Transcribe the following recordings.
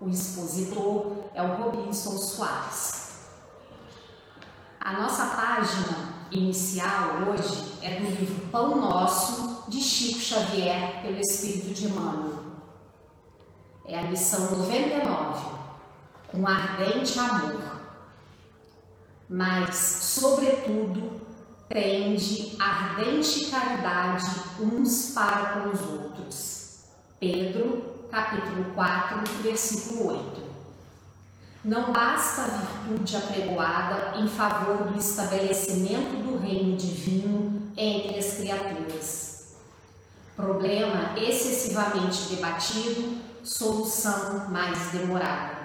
O expositor é o Robinson Soares. A nossa página inicial hoje é do livro Pão Nosso, de Chico Xavier, pelo Espírito de Emmanuel. É a lição 99, com ardente amor, mas, sobretudo, tende ardente caridade uns para com os outros. Pedro, capítulo 4, versículo 8. Não basta a virtude apregoada em favor do estabelecimento do reino divino entre as criaturas. Problema excessivamente debatido, solução mais demorada.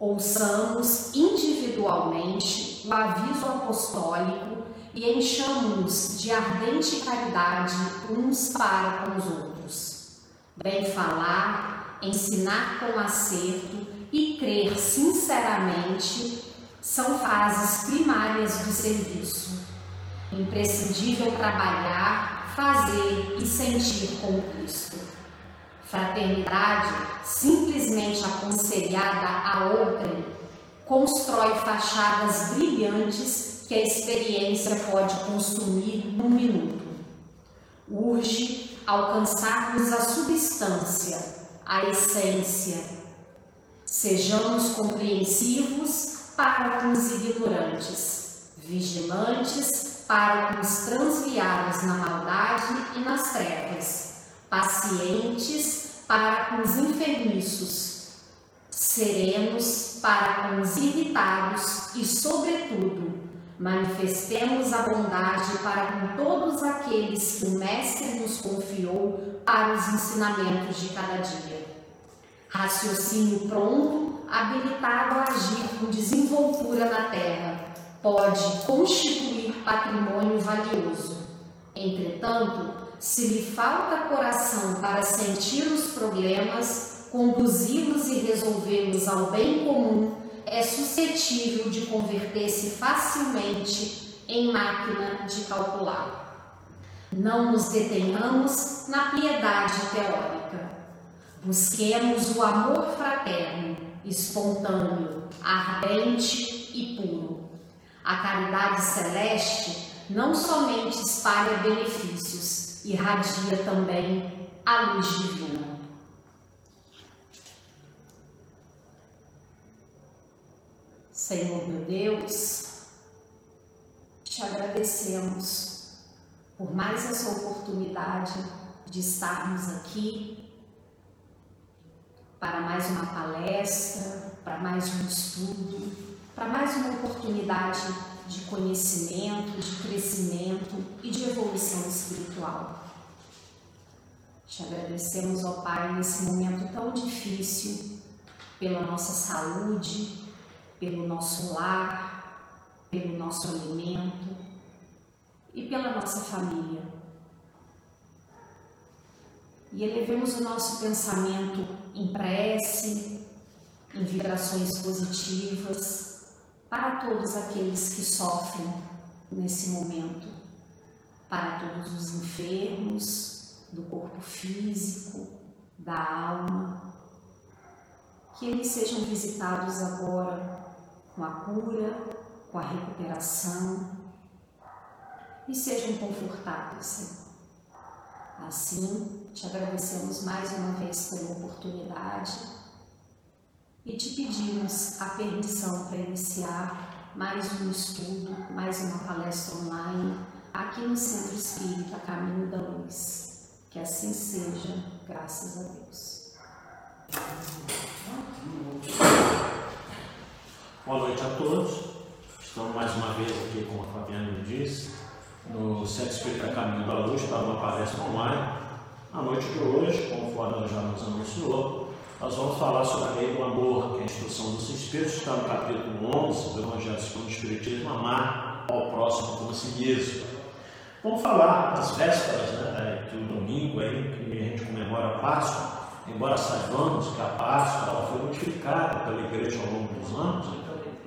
Ouçamos individualmente o aviso apostólico e enchamos-nos de ardente caridade uns para com os outros. Bem falar, ensinar com acerto e crer sinceramente são fases primárias do serviço. Imprescindível trabalhar, fazer e sentir com Cristo. Fraternidade, simplesmente aconselhada a outrem, constrói fachadas brilhantes que a experiência pode consumir num minuto. Urge alcançarmos a substância, a essência, Sejamos compreensivos para com os ignorantes, vigilantes para com os transviados na maldade e nas trevas, pacientes para com os enfermiços, serenos para com os irritados e, sobretudo, manifestemos a bondade para com todos aqueles que o Mestre nos confiou para os ensinamentos de cada dia raciocínio pronto, habilitado a agir com desenvoltura na terra, pode constituir patrimônio valioso. Entretanto, se lhe falta coração para sentir os problemas, conduzi-los e resolvê-los ao bem comum, é suscetível de converter-se facilmente em máquina de calcular. Não nos detenhamos na piedade teórica Busquemos o amor fraterno, espontâneo, ardente e puro. A caridade celeste não somente espalha benefícios, irradia também a luz divina. Senhor meu Deus, te agradecemos por mais essa oportunidade de estarmos aqui para mais uma palestra, para mais um estudo, para mais uma oportunidade de conhecimento, de crescimento e de evolução espiritual. Te agradecemos, ó Pai, nesse momento tão difícil, pela nossa saúde, pelo nosso lar, pelo nosso alimento e pela nossa família. E elevemos o nosso pensamento em prece, em vibrações positivas para todos aqueles que sofrem nesse momento, para todos os enfermos do corpo físico, da alma, que eles sejam visitados agora com a cura, com a recuperação e sejam Senhor. Assim, te agradecemos mais uma vez pela oportunidade e te pedimos a permissão para iniciar mais um estudo, mais uma palestra online aqui no Centro Espírita Caminho da Luz. Que assim seja, graças a Deus. Boa noite a todos. Estamos mais uma vez aqui, como a Fabiana disse, no Centro Espírita Caminho da Luz para uma palestra online. Na noite de hoje, conforme já nos anunciou, nós vamos falar sobre a lei do amor, que é a instrução dos Espíritos, está no capítulo 11 do Evangelho segundo o Espiritismo, amar ao próximo como a si mesmo. Vamos falar das vésperas né, do domingo aí, que a gente comemora a Páscoa, embora saibamos que a Páscoa ela foi modificada pela igreja ao longo dos anos,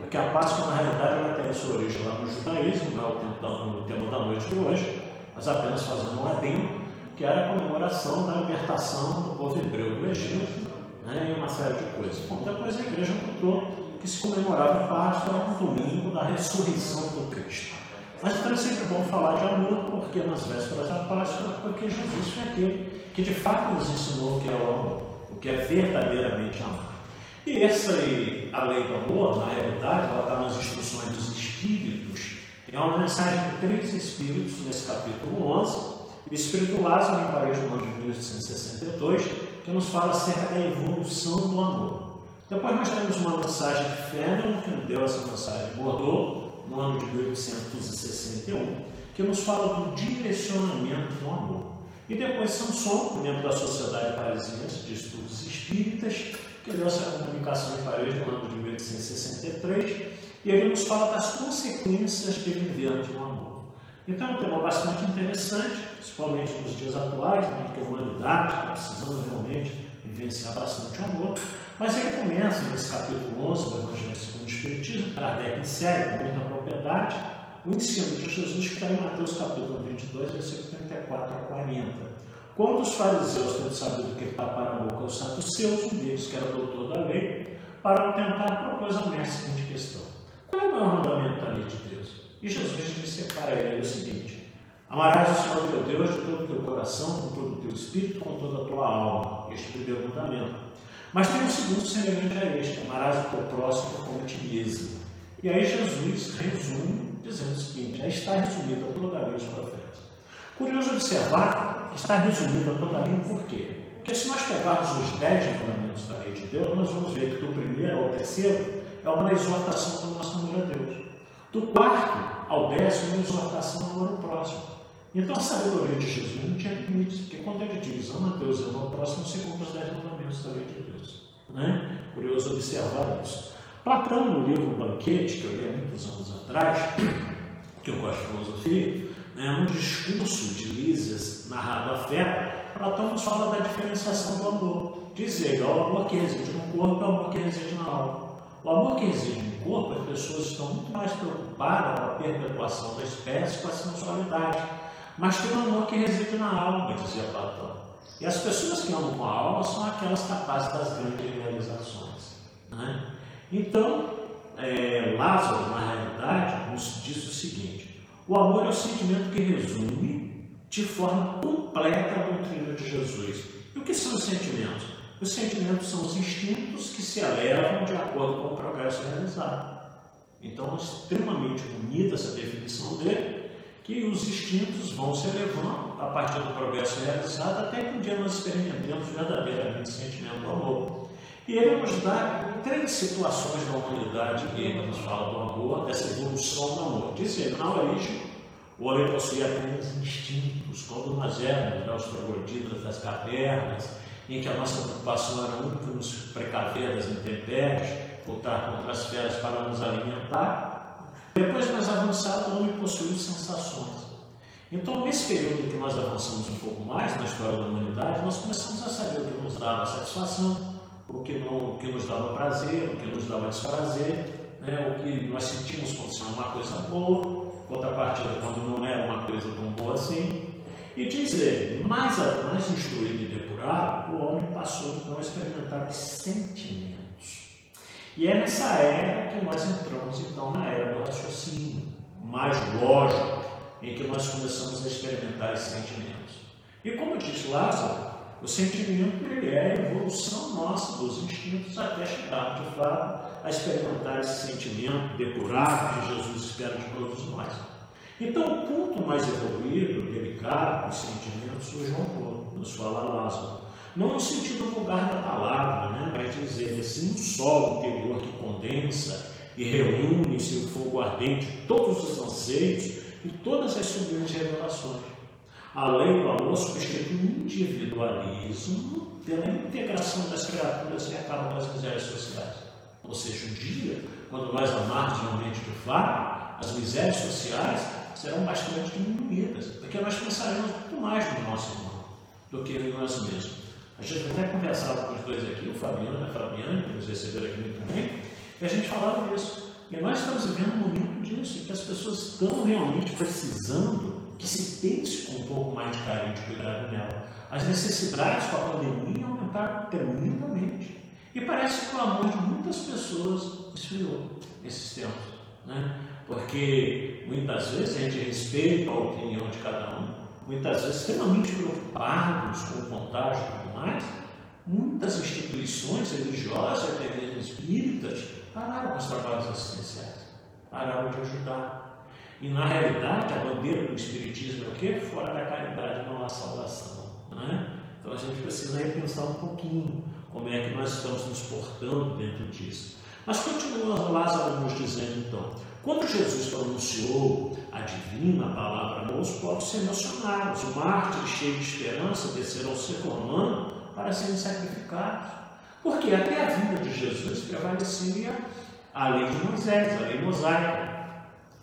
porque a Páscoa, na realidade, ela tem a sua origem lá no judaísmo, não é o tema da noite de hoje, mas apenas fazendo um adendo, que era a comemoração da libertação do povo hebreu do Egito, né, e uma série de coisas. Bom, depois a igreja encontrou que se comemorava a Páscoa no domingo da ressurreição do Cristo. Mas então é sempre bom falar de amor, porque nas vésperas da Páscoa, porque Jesus foi aquele que de fato nos ensinou o que é o amor, o que é verdadeiramente amor. E essa a lei do amor, na realidade, ela está nas instruções dos Espíritos. É uma mensagem de três Espíritos nesse capítulo 11. O Espírito Lázaro, em ano de 1862, que nos fala acerca da evolução do amor. Depois nós temos uma mensagem de Fênix, que nos deu essa mensagem de Bordeaux, no ano de 1861, que nos fala do direcionamento do amor. E depois Samson, dentro da Sociedade Parisiense de Estudos Espíritas, que essa comunicação em Paris no ano de 1863, e ele nos fala das consequências de viver de um amor. Então é um tema bastante interessante, principalmente nos dias atuais, em que a humanidade está precisando realmente vivenciar bastante amor, mas ele começa nesse capítulo 11 do Evangelho segundo o Espiritismo, Kardec insere com muita propriedade o ensino de Jesus que está em Mateus capítulo 22, versículo 34 a 40. Quando os fariseus, tendo sabido que ele tapara a boca aos saduceus, um deles, que era doutor da lei, para tentar, propôs ao mestre a seguinte questão: Qual é o maior mandamento da lei de Deus? E Jesus disse para ele o seguinte: Amarás o Senhor teu Deus de todo o teu coração, com todo o teu espírito, com toda a tua alma. Este é primeiro mandamento. Mas tem um segundo semelhante a este: Amarás o teu próximo como a ti mesmo. E aí Jesus resume dizendo o seguinte: aí está resumida toda a lei dos profetas. Curioso observar está resumida toda a lei por quê? Porque se nós pegarmos os dez mandamentos da lei de Deus, nós vamos ver que do primeiro ao terceiro é uma exortação do nosso amor a Deus. Do quarto ao décimo, uma exortação ao amor ao próximo. Então a sabedoria de Jesus não tinha limites, porque quando ele diz ama Deus e ama ao próximo, cumpre os dez mandamentos da lei de Deus. Né? Curioso observar isso. Platão, no livro Banquete, que eu li há muitos anos atrás, que eu gosto de filosofia, né, um discurso de Lísias narrado a fé, Platão nos fala da diferenciação do amor. Diz ele, o amor que reside no corpo é o amor que reside na alma. O amor que reside no corpo, as pessoas estão muito mais preocupadas com a perpetuação da espécie, com a sensualidade. Mas tem um amor que reside na alma, dizia Platão. E as pessoas que amam com a alma são aquelas capazes das grandes realizações. Né? Então, é, Lázaro, na realidade, nos diz o seguinte: o amor é o sentimento que resume de forma completa a doutrina de Jesus. E o que são os sentimentos? Os sentimentos são os instintos que se elevam de acordo com o progresso realizado. Então, é extremamente bonita essa definição dele, que os instintos vão se elevando a partir do progresso realizado até que um dia nós experimentemos verdadeiramente o sentimento do amor. E ele nos dá três situações da humanidade que nos fala do amor, dessa evolução do amor. Diz ele, na origem, o homem possuía apenas instintos, quando nós éramos né, os trogloditas das cavernas, em que a nossa preocupação era única nos precaver das intempéries, lutar contra as feras para nos alimentar. Depois, mais avançado, o homem possuiu sensações. Então, nesse período em que nós avançamos um pouco mais na história da humanidade, nós começamos a saber o que nos dava satisfação, o que, não, o que nos dava prazer, o que nos dava desprazer, né? o que nós sentimos como sendo uma coisa boa, contrapartida quando não era uma coisa tão boa assim. E diz ele, mais, mais instruído e depurado, o homem passou então a experimentar sentimentos. E é nessa era que nós entramos então na era do raciocínio, mais lógico, em que nós começamos a experimentar esses sentimentos. E como disse Lázaro, o sentimento ele é a evolução nossa dos instintos até chegar, de fato, a experimentar esse sentimento depurado que Jesus espera de todos nós. Então, o ponto mais evoluído, delicado dos sentimentos, surge João Paulo, nos fala Lázaro. Não no sentido vulgar da palavra, né? mas dizer assim, um solo interior que condensa e reúne em seu fogo ardente todos os anseios e todas as sublimes revelações a lei do amor substitui o individualismo pela integração das criaturas que acabam das misérias sociais. Ou seja, um dia, quando nós amarmos realmente de fato, as misérias sociais serão bastante diminuídas, porque nós pensaremos muito mais no nosso irmão do que em nós mesmos. A gente até conversava com os dois aqui, o Fabiano e a Fabiana, que nos receberam aqui muito bem, e a gente falava disso. E nós estamos vivendo um momento disso, que as pessoas estão realmente precisando que se pense com um pouco mais de carinho de cuidado dela. As necessidades com a pandemia aumentaram tremendamente. E parece que o amor de muitas pessoas esfriou nesses tempos. Né? Porque muitas vezes a gente respeita a opinião de cada um, muitas vezes extremamente preocupados com o contágio e tudo mais, muitas instituições religiosas, até mesmo espíritas, pararam com os trabalhos assistenciais, pararam de ajudar. E na realidade, a bandeira do Espiritismo é o quê? Fora da caridade não há salvação. Né? Então a gente precisa repensar um pouquinho como é que nós estamos nos portando dentro disso. Mas continua Lázaro nos dizendo então, quando Jesus pronunciou a divina palavra, os povos se emocionaram, os mártires cheios de esperança desceram ao ser humano para serem sacrificados. Porque até a vinda de Jesus prevalecia a lei de Moisés, a lei mosaica,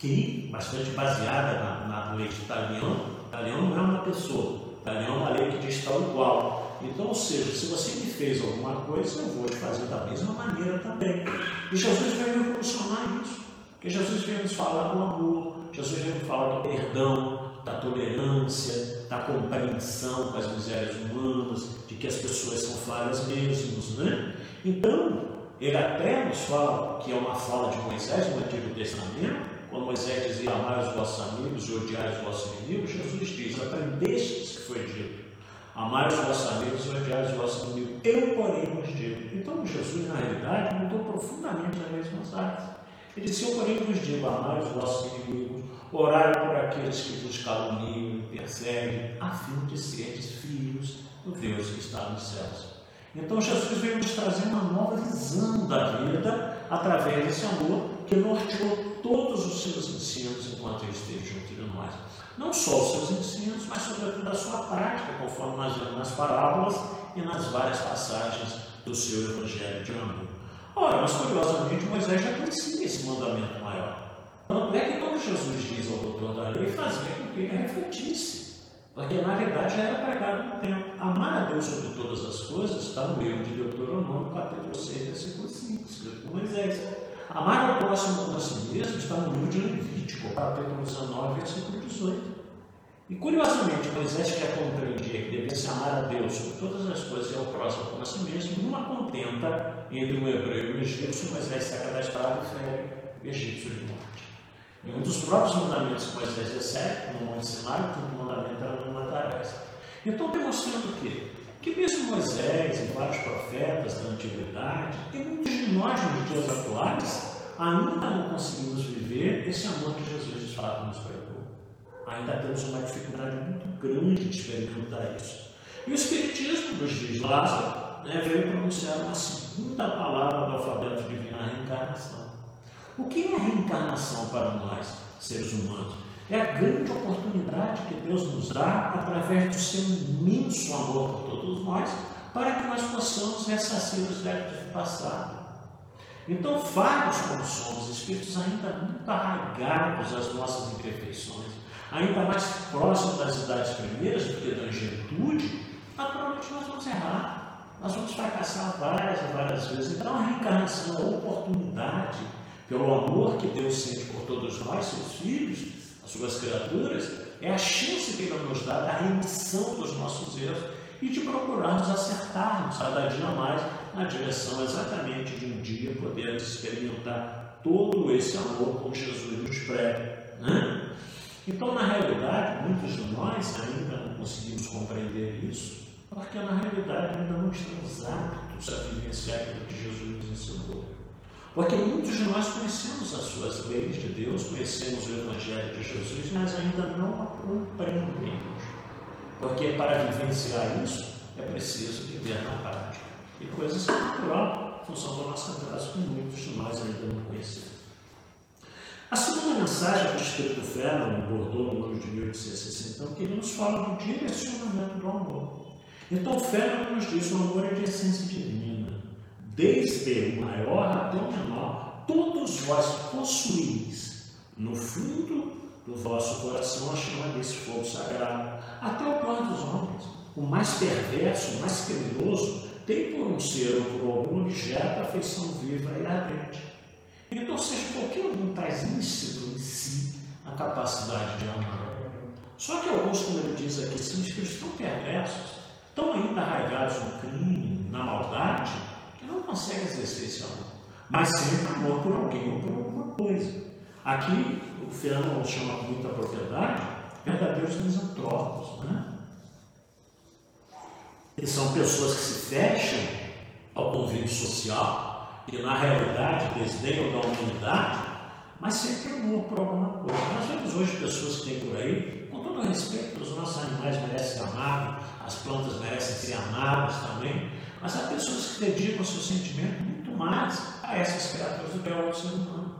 que, bastante baseada na, na lei de Italião, Italião não é uma pessoa, Italião é uma lei que diz tal igual. Então, ou seja, se você me fez alguma coisa, eu vou te fazer da mesma maneira também. E Jesus veio revolucionar isso. Porque Jesus veio nos falar do amor, Jesus veio nos falar do perdão, da tolerância, da compreensão com as misérias humanas, de que as pessoas são falhas mesmos, né? Então, ele até nos fala que é uma fala de Moisés no Antigo Testamento, quando Moisés dizia amar os vossos amigos e odiar os vossos inimigos, Jesus diz, aprendestes que foi dito, amar os vossos amigos e odiar os vossos inimigos, eu porém vos digo. Então Jesus, na realidade, mudou profundamente as mesmas artes. Ele disse, eu porém vos digo, amar os vossos inimigos, orar por aqueles que vos caluniam e perseguem, a fim de seres filhos do Deus que está nos céus. Então Jesus veio nos trazer uma nova visão da vida através desse amor que norteou todos os seus ensinos enquanto ele esteve junto de nós. Não só os seus ensinos, mas sobretudo a sua prática, conforme nós vemos nas parábolas e nas várias passagens do seu Evangelho de amor. Ora, mas curiosamente Moisés já conhecia esse mandamento maior. Tanto é que quando Jesus diz ao doutor da lei, fazia com que ele refletisse. Porque na verdade já era pregado no tempo. Amar a Deus sobre todas as coisas está no livro de Deuteronômio, capítulo 6, versículo 5, escrito por Moisés. Amar ao próximo como a si mesmo está no livro de Levítico, capítulo 19, versículo 18. E curiosamente, Moisés que compreendia que devia se amar a Deus sobre todas as coisas e ao próximo como a si mesmo, numa contenta entre um hebreu e um egípcio, Moisés saca da espada e o egípcio de morte. E um dos próprios mandamentos que Moisés recebe, no Monte Sinai, o mandamento era não matarás. Então, demonstrando o quê? Que mesmo Moisés e vários profetas da antiguidade, e muitos de nós nos dias atuais, ainda não conseguimos viver esse amor que Jesus de fato nos pregou. Ainda temos uma dificuldade muito grande de experimentar isso. E o Espiritismo nos diz, Lázaro, né, veio pronunciar uma segunda palavra do alfabeto divino, a reencarnação. O que é a reencarnação para nós, seres humanos? É a grande oportunidade que Deus nos dá através do seu imenso amor por todos nós, para que nós possamos ressarcir os débitos do passado. Então, vários como somos, espíritos ainda muito arraigados às nossas imperfeições, ainda mais próximos das idades primeiras do que da angelitude, naturalmente nós vamos errar, nós vamos fracassar várias e várias vezes. Então, a reencarnação a oportunidade pelo amor que Deus sente por todos nós, seus filhos, suas criaturas, é a chance que Ele nos dá da remissão dos nossos erros e de procurarmos acertarmos cada dia mais na direção exatamente de um dia podermos experimentar todo esse amor como Jesus nos prega. Né? Então, na realidade, muitos de nós ainda não conseguimos compreender isso, porque na realidade ainda não estamos aptos a vivenciar aquilo que Jesus nos ensinou. Porque muitos de nós conhecemos as suas leis de Deus, conhecemos o Evangelho de Jesus, mas ainda não a compreendemos. Porque para vivenciar isso é preciso viver na prática. E coisas que natural, função da nossa graça, que muitos de nós ainda não conhecemos. A segunda mensagem que o Espírito Ferro abordou no ano de 1860, então, que ele nos fala do direcionamento do amor. Então, Ferro nos diz que o amor é de essência divina desde o maior até o menor, todos vós possuís no fundo do vosso coração a chama desse fogo sagrado, até o pior dos homens. o mais perverso, o mais criminoso, tem por um ser ou por algum objeto a afeição viva e ardente. Então, seja qualquer um traz íncido em si a capacidade de amar. Só que alguns, como ele diz aqui, são espíritos tão perversos, tão ainda arraigados no crime, na maldade, que não conseguem exercer esse amor. Mas sempre amor por alguém ou por alguma coisa. Aqui, o Fernando chama muita propriedade verdadeiros misantropos, né? que são pessoas que se fecham ao convívio social e, na realidade, desdenham da humanidade, mas sempre amor por alguma coisa. Nós vemos hoje pessoas que têm por aí, com todo respeito, os nossos animais merecem ser amados, as plantas merecem ser amadas também, mas há pessoas que dedicam seu sentimento muito mais a essas criaturas do que ao ser humano,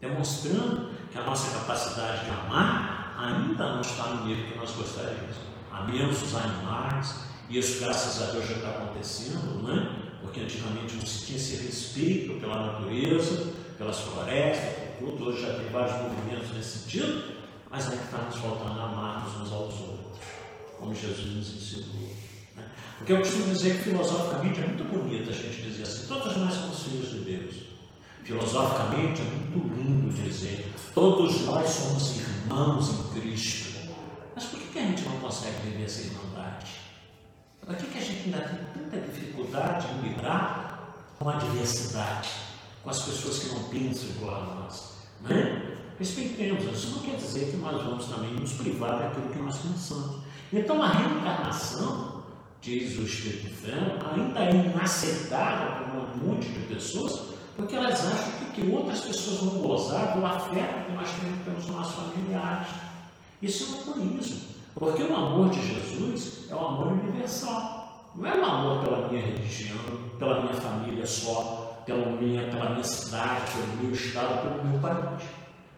demonstrando que a nossa capacidade de amar ainda não está no nível que nós gostaríamos. Amemos os animais, e isso, graças a Deus, já está acontecendo, né? porque antigamente não se tinha esse respeito pela natureza, pelas florestas, por tudo. Hoje já tem vários movimentos nesse sentido, mas ainda está nos faltando amarmos uns aos outros, como Jesus nos ensinou. Porque eu costumo dizer que filosoficamente é muito bonito a gente dizer assim: todos nós somos filhos de Deus. Filosoficamente é muito lindo dizer: todos nós somos irmãos em Cristo. Mas por que a gente não consegue viver essa irmandade? Por que a gente ainda tem tanta dificuldade em lidar com a diversidade, com as pessoas que não pensam igual a nós? Né? Respeitemos, isso não quer dizer que nós vamos também nos privar daquilo que nós pensamos. Então a reencarnação, diz o Espírito Santo, ainda é inaceitável para um monte de pessoas, porque elas acham que, que outras pessoas vão gozar do afeto que nós temos pelos nossos familiares. Isso é um egoísmo. Porque o amor de Jesus é o amor universal. Não é o amor pela minha religião, pela minha família só, pela minha, pela minha cidade, pelo meu estado, pelo meu país.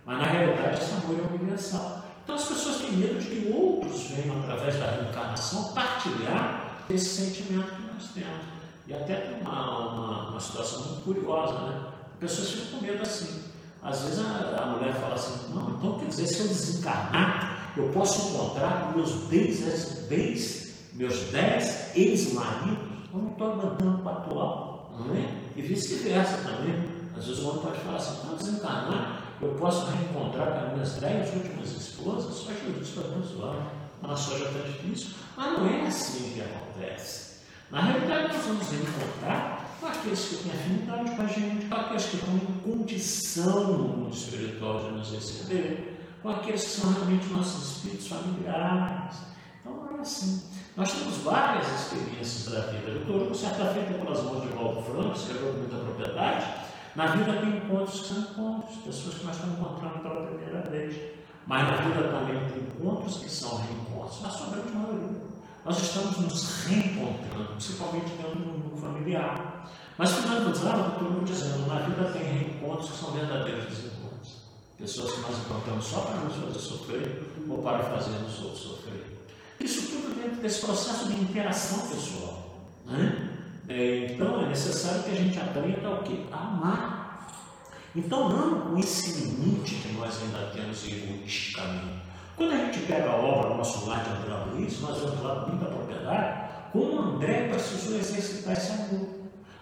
Mas na realidade esse amor é universal. Então as pessoas têm medo de que outros venham, através da reencarnação, partilhar esse sentimento que nós temos. E até tem uma, uma, uma situação muito curiosa, né? As pessoas ficam com medo assim. Às vezes a, a mulher fala assim, não, então quer dizer, se eu desencarnar, eu posso encontrar meus dez, dez meus dez ex-maridos, eu não estou aguentando para atual, não é? E vice-versa também. Às vezes o homem pode falar assim, não desencarnar, eu posso reencontrar com as minhas dez últimas esposas, só Jesus para abençoar. Só já está difícil. Mas não é assim que acontece. Na realidade, nós vamos reencontrar com aqueles que têm afinidade com a gente, com aqueles que estão em condição no mundo espiritual de nos receber com aqueles que são realmente nossos espíritos familiares. Então não é assim. Nós temos várias experiências da vida. Eu estou, certa feita pelas mãos de Waldo Franco, escreveu muita propriedade. Na vida tem encontros que são encontros, pessoas que nós estamos encontrando pela primeira vez. Mas na vida também tem encontros que são reencontros, na sua grande maioria. Nós estamos nos reencontrando, principalmente dentro do mundo familiar. Mas finalizando, eu estou dizendo, na vida tem reencontros que são verdadeiros pessoas que nós encontramos só para nos fazer sofrer ou para fazer os outros sofrer. Isso tudo dentro desse processo de interação pessoal. Né? É, então é necessário que a gente aprenda o quê? A amar. Então não com esse limite que nós ainda temos egoisticamente. Quando a gente pega a obra Nosso Lar de André Luiz, nós vamos com muita propriedade, como André precisou exercitar esse amor.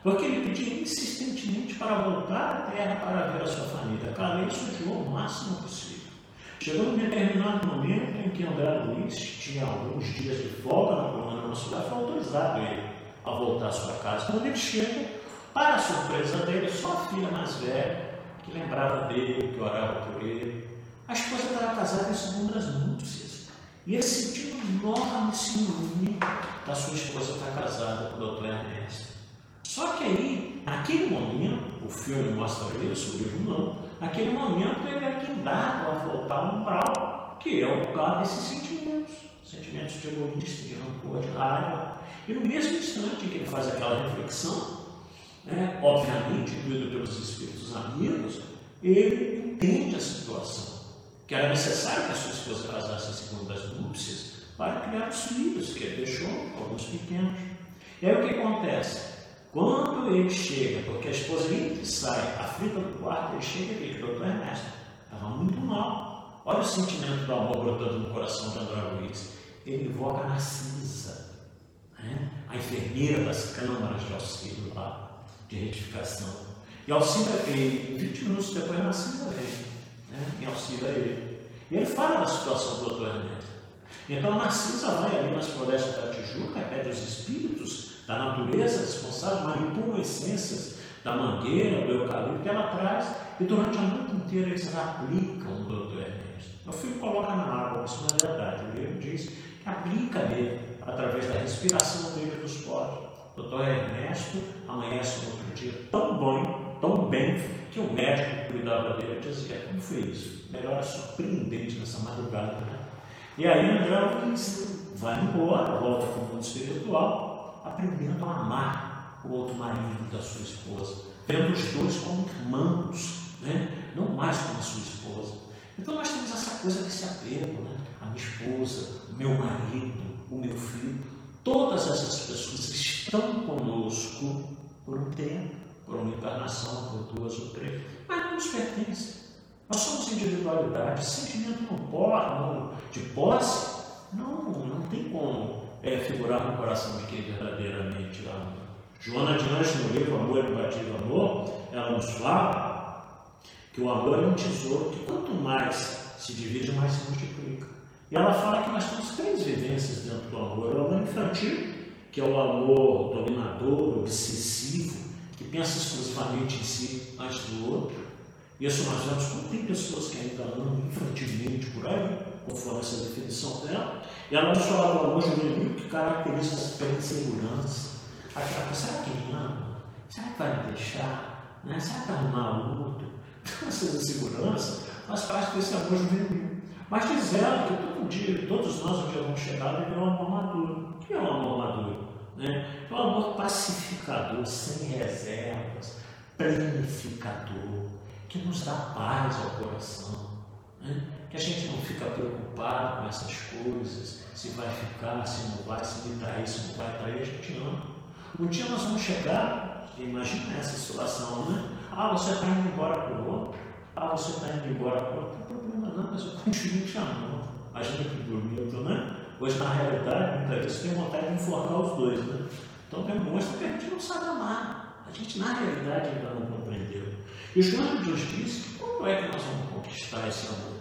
Porque ele pediu insistentemente para voltar à terra para ver a sua família. Claro, ele sujou o máximo possível. Chegou um determinado momento em que André Luiz tinha alguns dias de folga na colônia e foi autorizado ele a voltar à sua casa. Quando ele chega, para a surpresa dele, só a filha mais velha, que lembrava dele, que orava por ele. A esposa estava casada em segundas núpcias. E ele sentiu um enorme ciúme da sua esposa estar casada com o doutor Ernesto. Só que aí, naquele momento, o filme mostra isso, o livro não, naquele momento ele é guindado a voltar ao umbral, que é o lugar desses sentimentos, sentimentos de egoísta, de rancor, de raiva. E no mesmo instante que ele faz aquela reflexão, né, obviamente, incluído pelos espíritos amigos, ele entende a situação, que era necessário que a sua esposa casasse em segundas núpcias para criar os filhos, que ele deixou alguns pequenos. E aí o que acontece? Quando ele chega, porque a esposa e sai, aflita do quarto, ele chega e diz, doutor Ernesto, estava muito mal. Olha o sentimento do amor brotando no coração de André Luiz. Ele invoca a Narcisa. primeira das câmaras de auxílio lá, de retificação. E auxílio a ele, 20 minutos depois Narcisa vem, né, em auxílio a ele. E ele fala da situação do doutor Ernesto. Então Narcisa vai ali nas florestas da Tijuca, pede os espíritos da natureza responsável, manipulam essências da mangueira, do eucalipto que ela traz, e durante a noite inteira eles aplicam o doutor Ernesto. O filho coloca na água, isso não é verdade. O livro diz que aplica nele, através da respiração dele dos poros. Doutor Ernesto amanhece no outro dia tão bom, tão bem, que o médico que cuidava dele dizia: Como foi isso? Melhor é surpreendente nessa madrugada. Né? E aí André vai embora, volta para o mundo espiritual, aprendendo a amar o outro marido da sua esposa, vendo os dois como irmãos, né? não mais como a sua esposa. Então nós temos essa coisa desse apego, né? a minha esposa, o meu marido, o meu filho, todas essas pessoas estão conosco por um tempo, por uma encarnação, por duas ou três, mas não nos pertencem. Nós somos individualidade, sentimento não pode, de posse, não, não tem como é, figurar no coração de quem verdadeiramente ama. Joana de Anjos, no livro Amor e Batido Amor, ela nos fala que o amor é um tesouro que quanto mais se divide, mais se multiplica. E ela fala que nós temos três vivências dentro do amor. O amor infantil, que é o amor dominador, obsessivo, que pensa exclusivamente em si antes do outro. Isso nós vemos como tem pessoas que ainda amam infantilmente por aí, conforme essa definição dela. E ela nos fala do amor juvenil que caracteriza pela insegurança. Aquela coisa, será que me ama? Será que vai me deixar? Né? Será que vai arrumar outro? Então, essas inseguranças faz parte desse amor juvenil. Mas diz ela que todo dia, todos nós um dia vamos chegar a viver um amor maduro. O que é um amor maduro? Né? É um amor pacificador, sem reservas, planificador, que nos dá paz ao coração. Né? Que a gente não fica preocupado com essas coisas, se vai ficar, se não vai, se me trair, se não vai trair, a gente ama. Um dia nós vamos chegar, imagina essa situação, né? Ah, você está indo embora para o outro, ah, você está indo embora para o outro, não mas eu continuo te amando. Imagina que bonito, né? Hoje, na realidade, muitas vezes tem vontade de enforcar os dois, né? Então demonstra que a gente não sabe amar. A gente, na realidade, ainda não compreendeu. E João disse que como é que nós vamos conquistar esse amor?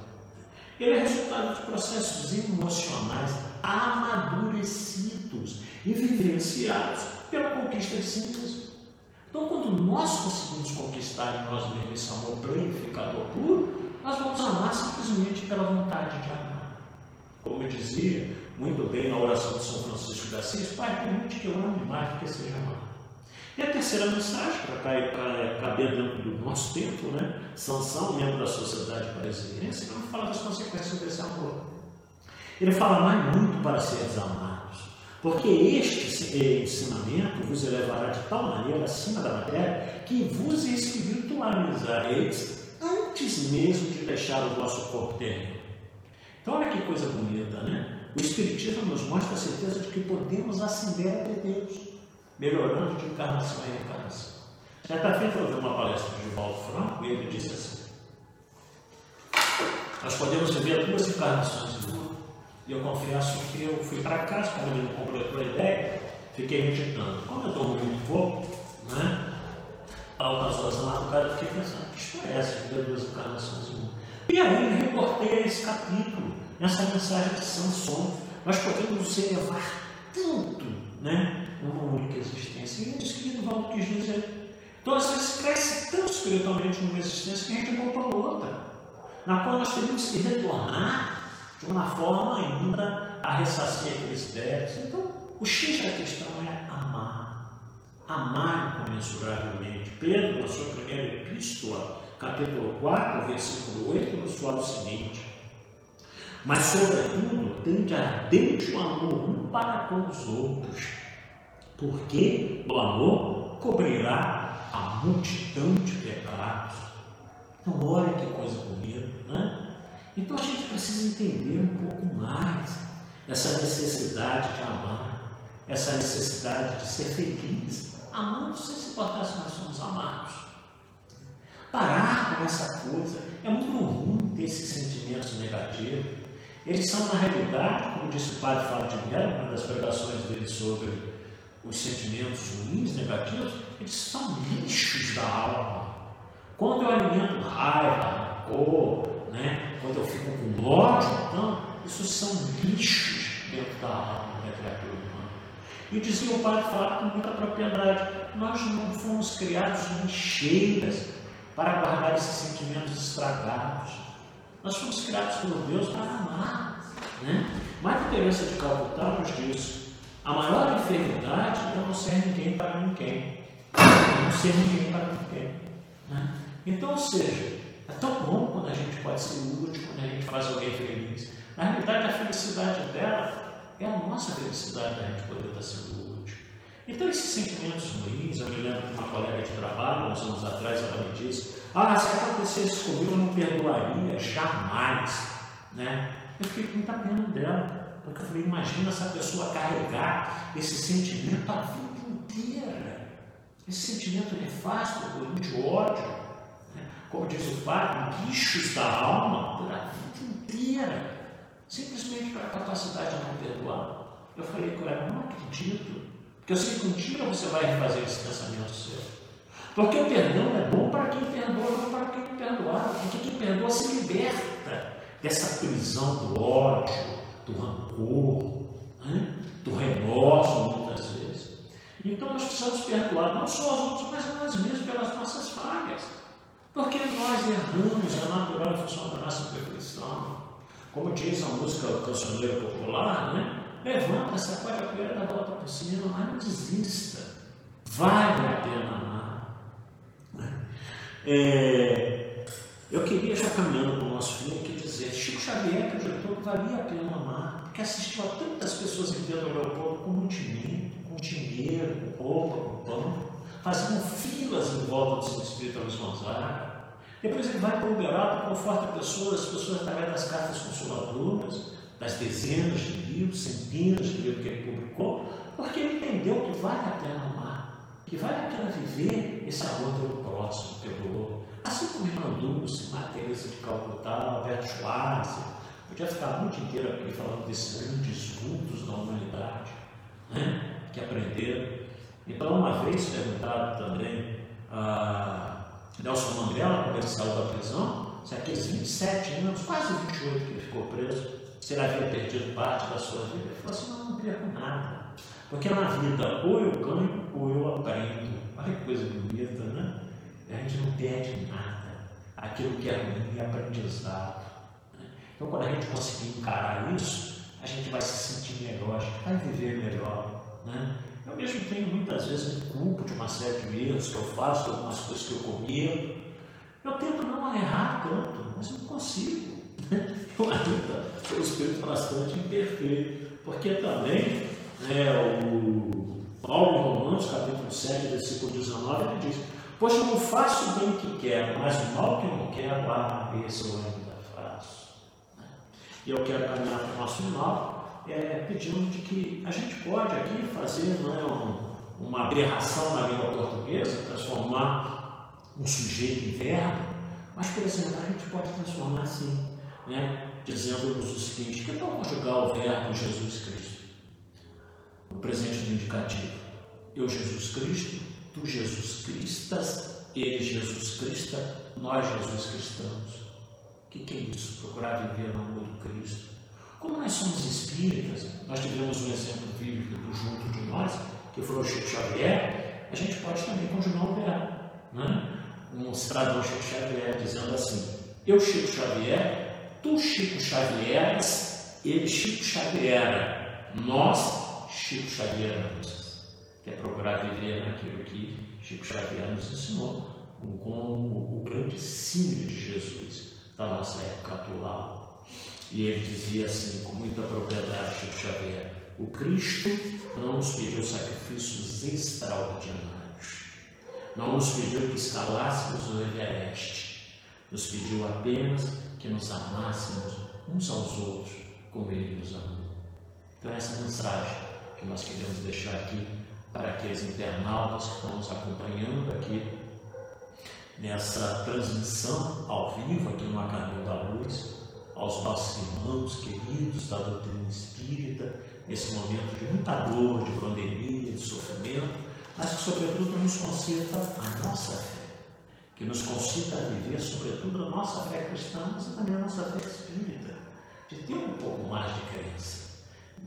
Ele é resultado de processos emocionais amadurecidos e vivenciados pela conquista de. Então, quando nós conseguimos conquistar em nós mesmos esse amor planificador puro, nós vamos amar simplesmente pela vontade de amar. Como eu dizia muito bem na oração de São Francisco de Assis, Pai, permite que eu ame mais do que seja amado. E a terceira mensagem, para caber dentro do nosso tempo, né? Sansão, membro da Sociedade Parisiense, vai falar das consequências desse amor. Ele fala mais muito para seres amados, porque este ensinamento vos elevará de tal maneira acima da matéria que vos espiritualizareis antes mesmo de deixar o vosso corpo terreno. Então, olha que coisa bonita, né? O Espiritismo nos mostra a certeza de que podemos ascender até Deus melhorando de encarnação em encarnação. Certa feita eu ouvi uma palestra de Valdo Franco e ele disse assim: Nós podemos viver duas encarnações de uma. E eu confesso que eu fui para casa, como ele completou a ideia, fiquei meditando. Como eu estou muito pouco, né? Altas horas da madrugada, fiquei pensando: que história é essa? Viver duas encarnações em uma. E aí reportei esse capítulo, nessa mensagem de Sansão. Nós podemos nos elevar tanto, né? uma única existência. E é isso que Divaldo quis dizer. Então, às vezes, cresce tanto espiritualmente numa existência que a gente volta a outra, na qual nós temos que retornar de uma forma ainda a ressarcir aqueles débitos. Então, o X da questão é amar. Amar incomensuravelmente. Pedro, na sua primeira epístola, capítulo 4, versículo 8, nos fala o seguinte: Mas, sobretudo, tende ardente o amor um para com os outros porque o amor cobrirá a multidão de pecados. Então, olha que coisa bonita, né? Então a gente precisa entender um pouco mais essa necessidade de amar, essa necessidade de ser feliz, amando sem se importar se nós somos amados. Parar com essa coisa é muito ruim ter esses sentimentos negativos. Eles são, na realidade, como disse o padre Fábio de Mello, uma das pregações dele sobre os sentimentos ruins, negativos, eles são lixos da alma. Quando eu alimento raiva, rancor, né? quando eu fico com ódio, então, isso são lixos dentro da alma da criatura. E dizia o padre falar com muita propriedade: nós não fomos criados lixeiras para guardar esses sentimentos estragados. Nós fomos criados por Deus para amar. Né? Madre Teresa de Calcutá nos diz: a maior enfermidade é não ser ninguém para ninguém. Não ser ninguém para ninguém. Né? Então, ou seja, é tão bom quando a gente pode ser útil, quando a gente faz alguém feliz. Na realidade, a felicidade dela é a nossa felicidade da gente poder estar sendo útil. Então, esses sentimentos ruins, eu me lembro de uma colega de trabalho, uns anos atrás, ela me disse: Ah, se acontecesse comigo, eu não perdoaria, jamais. Né? Eu fiquei com muita pena dela, porque eu falei: imagina essa pessoa carregar esse sentimento a vida inteira. Esse sentimento nefasto, de ódio como diz o padre, bichos da alma por a vida inteira, simplesmente pela capacidade de não perdoar. Eu falei com ela, não acredito, porque eu sei que um dia você vai refazer esse pensamento seu. Porque o perdão é bom para quem perdoa, não para quem perdoa. Porque quem perdoa se liberta dessa prisão do ódio, do rancor, né? do remorso, muitas vezes. Então nós precisamos perdoar não só os outros, mas nós mesmos pelas nossas falhas. Porque nós erramos, é natural em função da nossa perfeição. Como diz a música cancioneira popular, né? Levanta, sacode a poeira da volta por cima, mas não desista. Vale a pena amar. Né? É, eu queria, já caminhando para o nosso fim, aqui dizer: Chico Xavier acreditou que valia a pena amar, porque assistiu a tantas pessoas em Pedro Leopoldo com mantimento, com dinheiro, com roupa, com pão, faziam filas em volta do Santo Espírito Gonzaga. Depois ele vai para conforta pessoas, as pessoas através das cartas consoladoras, das dezenas de livros, centenas de livros que ele publicou, porque ele entendeu que vale a pena amar, que vale a pena viver esse amor pelo próximo, pelo outro. Assim como Irmã Dulce, Teresa de Calcutá, Alberto Schwarzer, podia ficar a noite inteira aqui falando desses grandes vultos da humanidade, né? que aprenderam. Então, uma vez perguntado também a Nelson Mandela, saiu da prisão, se aqueles 27 anos, quase 28 que ele ficou preso, se ele havia perdido parte da sua vida, ele falou assim: não, não perco nada. Porque na vida, ou eu ganho, ou eu aprendo. Olha que coisa bonita, né? A gente não perde nada. Aquilo que é ruim é aprendizado. Né? Então, quando a gente conseguir encarar isso, a gente vai se sentir melhor, a gente vai viver melhor. Né? Eu mesmo tenho muitas vezes me culpo de uma série de erros que eu faço, de algumas coisas que eu cometo. Eu tento não errar tanto, mas não consigo. Eu ainda sou um espírito bastante imperfeito, porque também né, o Paulo em Romanos, capítulo 7, versículo 19, ele diz: Pois eu não faço o bem que quero, mas o mal que eu não quero, ah, esse eu ainda faço. E eu quero caminhar para o nosso final é, pedindo de que a gente pode aqui fazer é, um, uma aberração na língua portuguesa, transformar um sujeito em verbo, mas, por exemplo, a gente pode transformar assim, né, dizendo-nos o seguinte: que tal conjugar o verbo Jesus Cristo? O presente do indicativo. Eu, Jesus Cristo, tu, Jesus Cristas, ele, Jesus Crista, nós, Jesus Cristãos. O que, que é isso? Procurar viver no amor do Cristo como nós somos espíritas, nós tivemos um exemplo bíblico junto de nós, que foi o Chico Xavier, a gente pode também conjugar o verbo. Né? Um cidadão Chico Xavier dizendo assim: Eu, Chico Xavier, tu, Chico Xavieras, ele, Chico Xavier, nós, Chico Xavieramos. Que é procurar viver naquilo que Chico Xavier nos ensinou, como o grande símbolo de Jesus da nossa época atual. E ele dizia assim, com muita propriedade, Chico Xavier: o Cristo não nos pediu sacrifícios extraordinários, não nos pediu que escalássemos o Everest, nos pediu apenas que nos amássemos uns aos outros como ele nos amou. Então, essa mensagem que nós queremos deixar aqui para aqueles internautas que estão nos acompanhando aqui nessa transmissão ao vivo aqui no Caminho da Luz aos nossos irmãos queridos da doutrina espírita, nesse momento de muita dor, de pandemia, de sofrimento mas que, sobretudo, nos concita a nossa fé, que nos concita a viver, sobretudo, a nossa fé cristã, mas também a nossa fé espírita, de ter um pouco mais de crença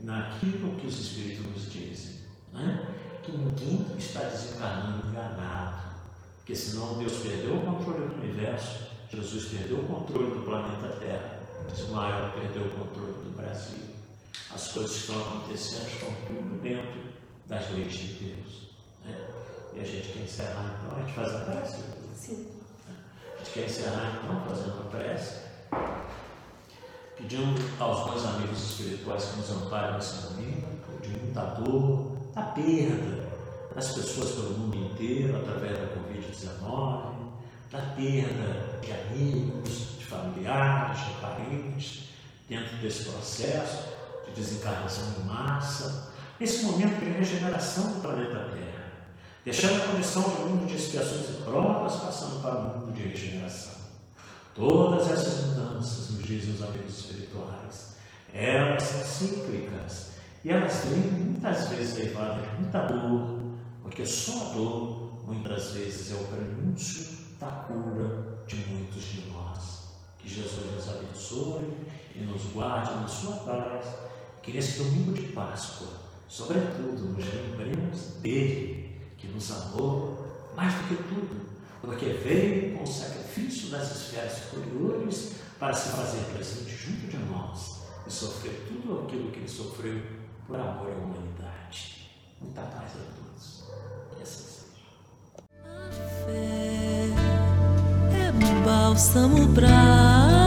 naquilo que os Espíritos nos dizem, né? que ninguém está desencarnando enganado, porque senão Deus perdeu o controle do universo, Jesus perdeu o controle do planeta Terra, Ismael perdeu o controle do Brasil. As coisas que estão acontecendo estão tudo dentro das leis de Deus. Né? E a gente quer encerrar então, a gente faz a prece. Sim. A gente quer encerrar então fazendo a prece, pedindo aos meus amigos espirituais que nos amparem nesse momento, de muita dor, da perda das pessoas pelo mundo inteiro através da Covid-19, da perda de amigos, familiares, de parentes, dentro desse processo de desencarnação em massa, nesse momento de regeneração do planeta Terra, deixando a condição de mundo de expiações e provas, passando para o mundo de regeneração. Todas essas mudanças, nos dizem os amigos espirituais, elas são cíclicas e elas vêm muitas vezes levadas de muita dor, porque só a dor, muitas vezes, é o prenúncio da cura de muitos de nós. Que Jesus nos abençoe e nos guarde na sua paz, que nesse domingo de Páscoa, sobretudo, nos lembremos dele, que nos amou mais do que tudo, porque veio com o sacrifício das esferas superiores para se fazer presente junto de nós e sofrer tudo aquilo que ele sofreu por amor à humanidade. Muita paz a todos. Que assim bálsamo pra